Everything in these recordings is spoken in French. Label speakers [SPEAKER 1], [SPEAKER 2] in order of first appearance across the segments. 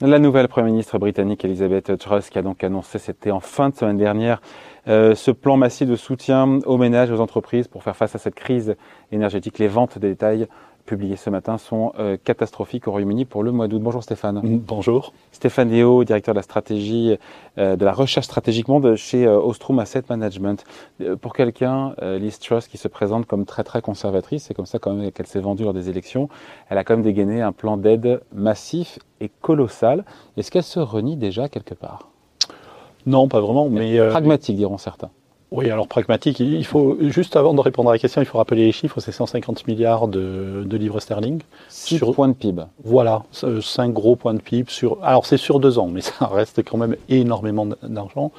[SPEAKER 1] La nouvelle Première ministre britannique Elizabeth Truss qui a donc annoncé, c'était en fin de semaine dernière, euh, ce plan massif de soutien aux ménages aux entreprises pour faire face à cette crise énergétique. Les ventes de détail publiées ce matin sont euh, catastrophiques au Royaume-Uni pour le mois d'août. Bonjour Stéphane.
[SPEAKER 2] Bonjour.
[SPEAKER 1] Stéphane Léo, directeur de la stratégie, euh, de la recherche stratégiquement de chez Ostrom Asset Management. pour quelqu'un, Liz Truss, qui se présente comme très très conservatrice, c'est comme ça quand même qu'elle s'est vendue lors des élections, elle a quand même dégainé un plan d'aide massif et colossal. Est-ce qu'elle se renie déjà quelque part?
[SPEAKER 2] Non, pas vraiment, mais...
[SPEAKER 1] Euh, pragmatique, diront certains.
[SPEAKER 2] Oui, alors pragmatique, il faut, juste avant de répondre à la question, il faut rappeler les chiffres, c'est 150 milliards de, livres sterling.
[SPEAKER 1] 6 sur, points de PIB.
[SPEAKER 2] Voilà, 5 gros points de PIB sur... Alors c'est sur deux ans, mais ça reste quand même énormément d'argent.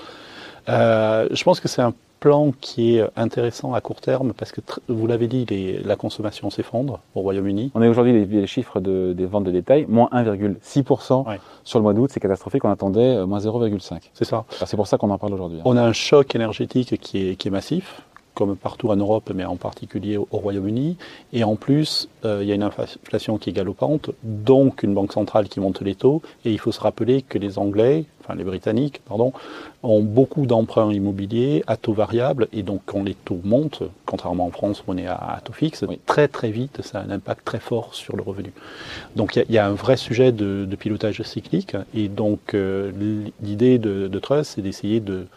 [SPEAKER 2] Euh, je pense que c'est un plan qui est intéressant à court terme parce que, vous l'avez dit, la consommation s'effondre au Royaume-Uni.
[SPEAKER 1] On a aujourd'hui les, chiffres des ventes de détail, moins 1,6% sur le mois d'août, c'est catastrophique, on attendait euh, moins 0,5%.
[SPEAKER 2] C'est ça.
[SPEAKER 1] C'est pour ça qu'on en parle aujourd'hui. Hein.
[SPEAKER 2] On a un choc énergétique qui est, qui est massif comme partout en Europe, mais en particulier au, Royaume-Uni. Et en plus, euh, il y a une inflation qui est galopante, donc une banque centrale qui monte les taux. Et il faut se rappeler que les Anglais, enfin les Britanniques, pardon, ont beaucoup d'emprunts immobiliers à taux variable. Et donc quand les taux montent, contrairement en France où on est à, taux fixe, très très vite, ça a un impact très fort sur le revenu. Donc il y, a un vrai sujet de, pilotage cyclique. Et donc euh, l'idée de, de Truss, c'est d'essayer de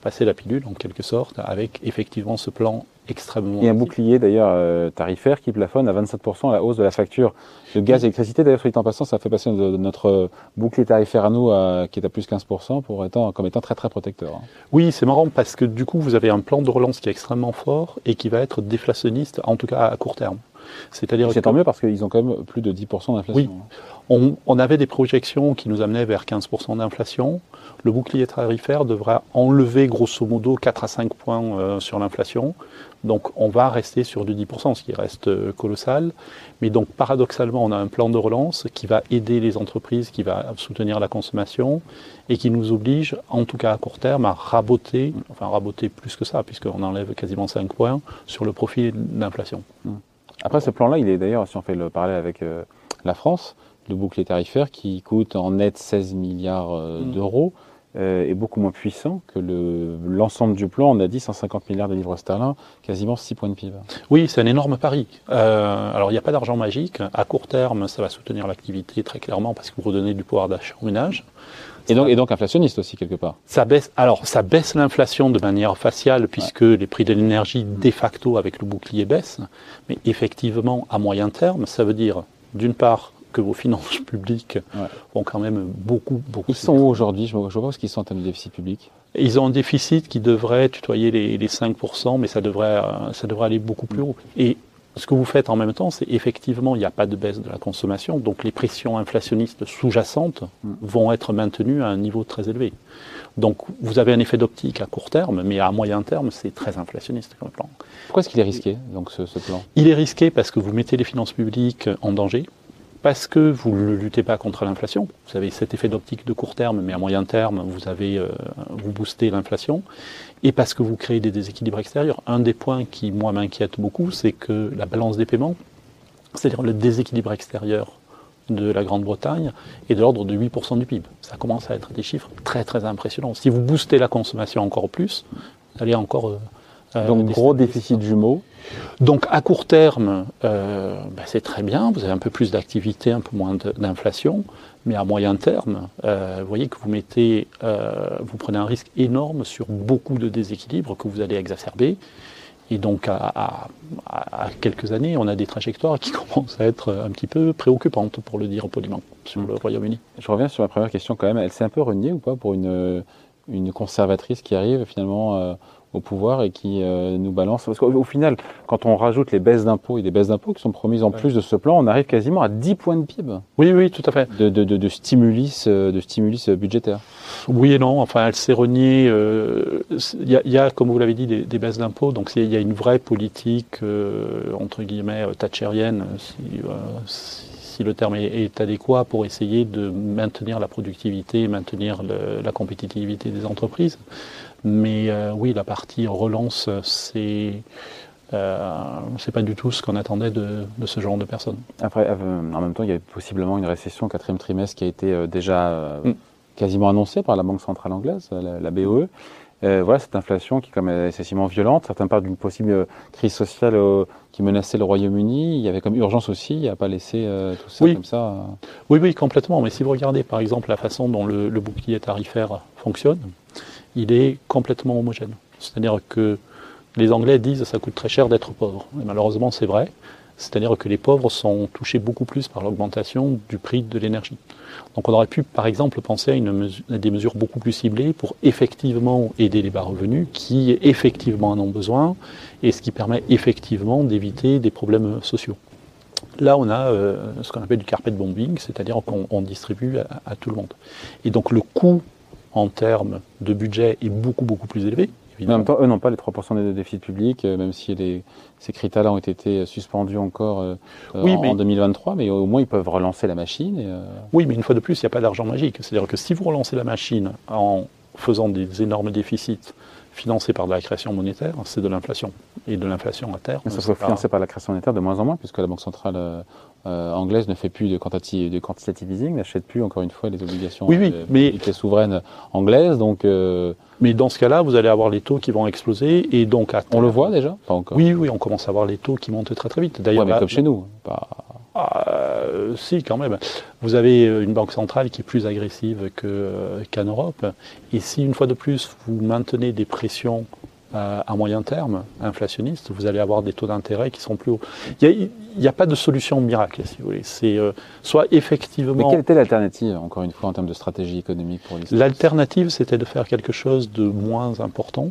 [SPEAKER 2] passer la pilule en quelque sorte avec effectivement ce plan extrêmement.
[SPEAKER 1] Et un bouclier d'ailleurs euh, tarifaire qui plafonne à 27% la hausse de la facture de gaz et électricité. D'ailleurs, soit en passant, ça fait passer notre bouclier tarifaire à nous qui est à plus 15% pour étant, comme étant très très protecteur. Hein.
[SPEAKER 2] Oui, c'est marrant parce que du coup, vous avez un plan de relance qui est extrêmement fort et qui va être déflationniste, en tout cas à court terme.
[SPEAKER 1] C'est-à-dire c'est tant mieux parce qu'ils ont quand même plus de 10% d'inflation.
[SPEAKER 2] Oui. On, on, avait des projections qui nous amenaient vers 15% d'inflation le bouclier tarifaire devra enlever grosso modo 4 à 5 points euh, sur l'inflation. Donc on va rester sur du 10%, ce qui reste euh, colossal. Mais donc paradoxalement, on a un plan de relance qui va aider les entreprises, qui va soutenir la consommation et qui nous oblige, en tout cas à court terme, à raboter, enfin raboter plus que ça, puisqu'on enlève quasiment 5 points sur le profit d'inflation.
[SPEAKER 1] Mmh. Après ce plan-là, il est d'ailleurs, si on fait le parallèle avec euh, la France, le bouclier tarifaire qui coûte en net 16 milliards mmh. d'euros. Euh, est beaucoup moins puissant que l'ensemble du plan. On a dit 150 milliards de livres sterling, quasiment 6 points de PIB.
[SPEAKER 2] Oui, c'est un énorme pari. Euh, alors, il n'y a pas d'argent magique. À court terme, ça va soutenir l'activité très clairement parce que vous redonnez du pouvoir d'achat au ménage.
[SPEAKER 1] Et donc, et donc, inflationniste aussi, quelque part.
[SPEAKER 2] Ça baisse, alors, ça baisse l'inflation de manière faciale, puisque les prix de l'énergie, de facto, avec le bouclier, baissent. Mais effectivement, à moyen terme, ça veut dire, d'une part, que vos finances publiques vont quand même beaucoup, beaucoup.
[SPEAKER 1] Ils sont où aujourd'hui Je vois pas ce qu'ils sont en termes de déficit public.
[SPEAKER 2] Ils ont un déficit qui devrait tutoyer les, 5%, mais ça devrait, euh, ça devrait aller beaucoup plus haut. Et ce que vous faites en même temps, c'est effectivement, il n'y a pas de baisse de la consommation, donc les pressions inflationnistes sous-jacentes mm. vont être maintenues à un niveau très élevé. Donc vous avez un effet d'optique à court terme, mais à moyen terme, c'est très inflationniste comme plan.
[SPEAKER 1] Pourquoi est-ce qu'il est risqué, donc, ce, ce plan?
[SPEAKER 2] Il est risqué parce que vous mettez les finances publiques en danger parce que vous ne luttez pas contre l'inflation. Vous avez cet effet d'optique de court terme, mais à moyen terme, vous avez euh, vous boostez l'inflation, et parce que vous créez des déséquilibres extérieurs. Un des points qui moi m'inquiète beaucoup, c'est que la balance des paiements, c'est-à-dire le déséquilibre extérieur de la Grande-Bretagne, est de l'ordre de 8% du PIB. Ça commence à être des chiffres très très impressionnants. Si vous boostez la consommation encore plus, vous allez encore euh,
[SPEAKER 1] Donc gros déficit jumeau.
[SPEAKER 2] Donc à court terme, euh, ben, c'est très bien, vous avez un peu plus d'activité, un peu moins d'inflation, mais à moyen terme, euh, vous voyez que vous mettez, vous prenez un risque énorme sur beaucoup de déséquilibres que vous allez exacerber. Et donc à, quelques années, on a des trajectoires qui commencent à être un petit peu préoccupantes, pour le dire poliment, sur le Royaume-Uni.
[SPEAKER 1] Je reviens sur ma première question quand même. Elle s'est un peu reniée ou pas pour une, une conservatrice qui arrive finalement au pouvoir et qui euh, nous balance. Parce qu'au final, quand on rajoute les baisses d'impôts et des baisses d'impôts qui sont promises en plus de ce plan, on arrive quasiment à 10 points de PIB.
[SPEAKER 2] Oui, oui, tout à fait.
[SPEAKER 1] De, de, de, de stimulus, euh, de stimulus budgétaire.
[SPEAKER 2] Oui et non. Enfin, elle s'est reniée. Il euh, y, y, a, comme vous l'avez dit, des, des baisses d'impôts. Donc, il y a une vraie politique, entre guillemets, thatchérienne, si, si le terme est, adéquat, pour essayer de maintenir la productivité, maintenir le, la compétitivité des entreprises. Mais euh, oui, la partie relance, c'est euh, c'est pas du tout ce qu'on attendait de, ce genre de personnes.
[SPEAKER 1] Après, euh, en même temps, il y a possiblement une récession au quatrième trimestre qui a été euh, déjà mm. quasiment annoncée par la Banque centrale anglaise, la, BOE. voilà, cette inflation qui est quand même excessivement violente. Certains parlent d'une possible crise sociale qui menaçait le Royaume-Uni. Il y avait comme urgence aussi, il n'y a pas laissé tout ça comme ça.
[SPEAKER 2] Oui, oui, complètement. Mais si vous regardez par exemple la façon dont le bouclier tarifaire fonctionne, il est complètement homogène. C'est-à-dire que les Anglais disent que ça coûte très cher d'être pauvre. Et malheureusement, c'est vrai. C'est-à-dire que les pauvres sont touchés beaucoup plus par l'augmentation du prix de l'énergie. Donc on aurait pu, par exemple, penser à, une des mesures beaucoup plus ciblées pour effectivement aider les bas revenus qui effectivement en ont besoin et ce qui permet effectivement d'éviter des problèmes sociaux. Là, on a euh, ce qu'on appelle du carpet bombing, c'est-à-dire qu'on distribue à, à, tout le monde. Et donc le coût en termes de budget est beaucoup beaucoup plus élevé,
[SPEAKER 1] en même temps, eux n'ont pas les 3% de déficit public, euh, même si les, ces critères-là ont été suspendus encore euh, en, 2023, mais au moins ils peuvent relancer la machine.
[SPEAKER 2] Euh, oui, mais une fois de plus, il n'y a pas d'argent magique. C'est-à-dire que si vous relancez la machine en faisant des énormes déficits financés par de la création monétaire, c'est de l'inflation. Et de l'inflation à terme.
[SPEAKER 1] Mais ça soit financé par la création monétaire de moins en moins, puisque la Banque centrale anglaise ne fait plus de quantitative, de quantitative easing, n'achète plus encore une fois les obligations
[SPEAKER 2] oui, oui, mais...
[SPEAKER 1] souveraines anglaises. Donc,
[SPEAKER 2] mais dans ce cas-là, vous allez avoir les taux qui vont exploser et donc
[SPEAKER 1] On le voit déjà Pas encore.
[SPEAKER 2] Oui, oui, on commence à voir les taux qui montent très très vite.
[SPEAKER 1] D'ailleurs, mais comme chez nous.
[SPEAKER 2] Euh, si, quand même. Vous avez une banque centrale qui est plus agressive qu'en Europe. Et si, une fois de plus, vous maintenez des pressions à moyen terme, inflationniste, vous allez avoir des taux d'intérêt qui sont plus hauts. Il n'y a, pas de solution miracle, si vous voulez. C'est euh, soit effectivement. Mais
[SPEAKER 1] quelle était l'alternative, encore une fois, en termes de stratégie économique pour
[SPEAKER 2] l'Israël L'alternative, c'était de faire quelque chose de moins important,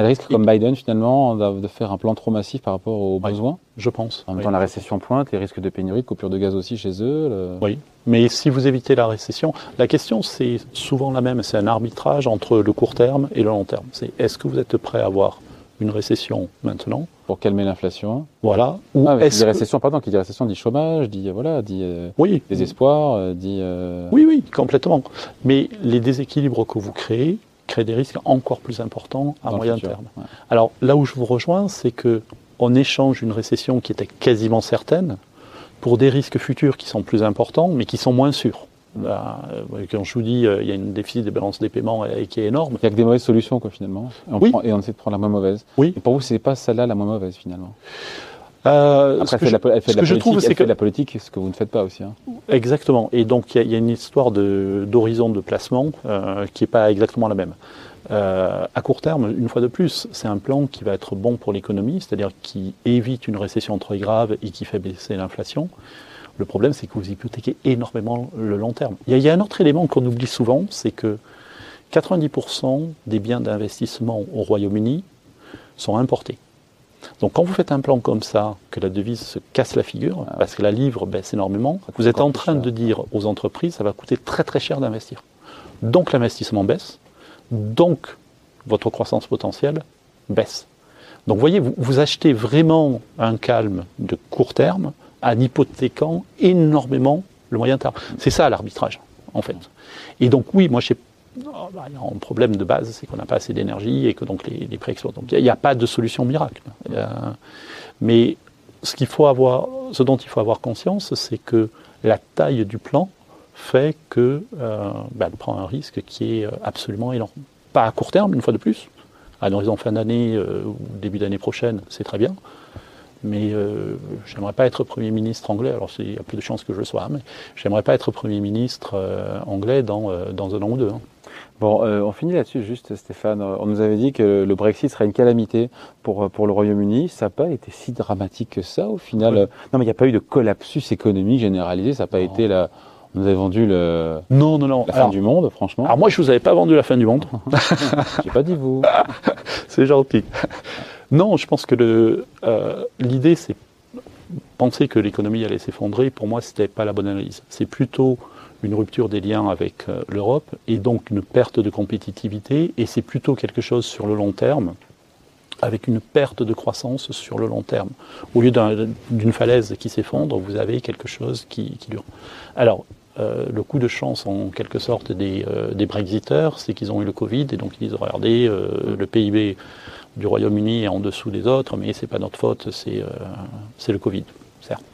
[SPEAKER 1] elle risque, comme Biden finalement, de faire un plan trop massif par rapport aux besoins
[SPEAKER 2] Je pense.
[SPEAKER 1] En même temps, la récession pointe, les risques de pénurie, de coupure de gaz aussi chez eux.
[SPEAKER 2] Oui, mais si vous évitez la récession, la question c'est souvent la même, c'est un arbitrage entre le court terme et le long terme. C'est est-ce que vous êtes prêt à avoir une récession maintenant?
[SPEAKER 1] Pour calmer l'inflation.
[SPEAKER 2] Voilà.
[SPEAKER 1] Ou ah, est-ce récession, pardon, qui dit récession dit chômage, dit voilà, dit euh, oui. désespoir, euh, dit. Euh,
[SPEAKER 2] oui, oui, complètement. Mais les déséquilibres que vous créez, créer des risques encore plus importants à moyen terme. Alors là où je vous rejoins, c'est que on échange une récession qui était quasiment certaine pour des risques futurs qui sont plus importants, mais qui sont moins sûrs. Euh, quand je vous dis euh, il y a une déficit de balance des paiements qui est énorme.
[SPEAKER 1] Il n'y a que des mauvaises solutions, quoi, finalement. Et on,
[SPEAKER 2] oui.
[SPEAKER 1] et on essaie de prendre la moins mauvaise.
[SPEAKER 2] Oui.
[SPEAKER 1] Et pour vous, c'est pas celle-là la moins mauvaise, finalement?
[SPEAKER 2] Euh,
[SPEAKER 1] Après, elle fait, de, la, politique, c'est que la politique, ce que vous ne faites pas aussi. Hein.
[SPEAKER 2] Exactement. Et donc, il y, a une histoire d'horizon de, placement qui n'est pas exactement la même. Euh, à court terme, une fois de plus, c'est un plan qui va être bon pour l'économie, c'est-à-dire qui évite une récession trop grave et qui fait baisser l'inflation. Le problème, c'est que vous hypothéquez énormément le long terme. Il y a, un autre élément qu'on oublie souvent, c'est que 90% des biens d'investissement au Royaume-Uni sont importés. Donc quand vous faites un plan comme ça, que la devise se casse la figure, ah parce que la livre baisse énormément, vous êtes en train de dire aux entreprises, ça va coûter très très cher d'investir. Donc l'investissement baisse, donc votre croissance potentielle baisse. Donc vous voyez, vous, achetez vraiment un calme de court terme en hypothéquant énormément le moyen terme. C'est ça l'arbitrage, en fait. Et donc oui, moi j'ai oh, bah, un problème de base, c'est qu'on n'a pas assez d'énergie et que donc les, prix explosent. Il n'y a, pas de solution miracle. mais ce, qu'il faut avoir, ce dont il faut avoir conscience, c'est que la taille du plan fait que euh, bah, prend un risque qui est euh, absolument énorme. Pas à court terme, une fois de plus. À l'horizon fin d'année euh, ou début d'année prochaine, c'est très bien. Mais j'aimerais pas être Premier ministre anglais, alors il y a plus de chances que je le sois, mais j'aimerais pas être Premier ministre anglais dans, dans un an ou deux. Hein.
[SPEAKER 1] Bon, on finit là-dessus juste, Stéphane. On nous avait dit que le Brexit serait une calamité pour, pour le Royaume-Uni. Ça n'a pas été si dramatique que ça, au final. Non, mais il n'y a pas eu de collapsus économique généralisé. Ça n'a pas été la, vous avez vendu le,
[SPEAKER 2] non, non, non.
[SPEAKER 1] la fin du monde, franchement.
[SPEAKER 2] Alors moi, je vous avais pas vendu la fin du monde.
[SPEAKER 1] J'ai pas dit vous.
[SPEAKER 2] c'est gentil. Non, je pense que euh, l'idée, c'est penser que l'économie allait s'effondrer. Pour moi, c'était pas la bonne analyse. C'est plutôt une rupture des liens avec euh, l'Europe et donc une perte de compétitivité. Et c'est plutôt quelque chose sur le long terme avec une perte de croissance sur le long terme. Au lieu d'une falaise qui s'effondre, vous avez quelque chose qui, dure. Alors, euh, le coup de chance en quelque sorte des, Brexiteurs, c'est qu'ils ont eu le Covid et donc ils regardez, euh, le PIB du Royaume-Uni est en dessous des autres, mais c'est pas notre faute, c'est euh, le Covid, certes.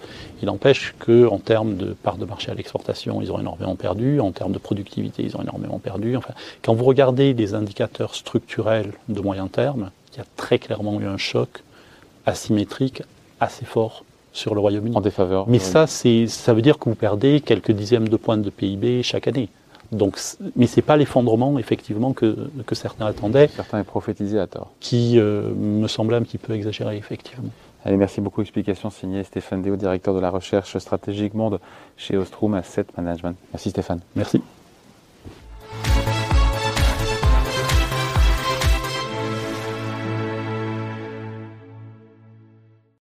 [SPEAKER 2] Il n'empêche qu'en termes de part de marché à l'exportation, ils ont énormément perdu, en termes de productivité, ils ont énormément perdu. Enfin, quand vous regardez les indicateurs structurels de moyen terme, il y a très clairement eu un choc asymétrique assez fort sur le Royaume-Uni.
[SPEAKER 1] En défaveur.
[SPEAKER 2] Mais ça, ça veut dire que vous perdez quelques dixièmes de points de PIB chaque année. Donc, mais ce n'est pas l'effondrement, effectivement, que, que, certains attendaient.
[SPEAKER 1] Certains est prophétisé à tort.
[SPEAKER 2] Qui euh, me semble un petit peu exagéré, effectivement.
[SPEAKER 1] Allez, merci beaucoup. Explication signée Stéphane Déo, directeur de la recherche stratégique monde chez Ostrom Asset Management. Merci Stéphane.
[SPEAKER 2] Merci.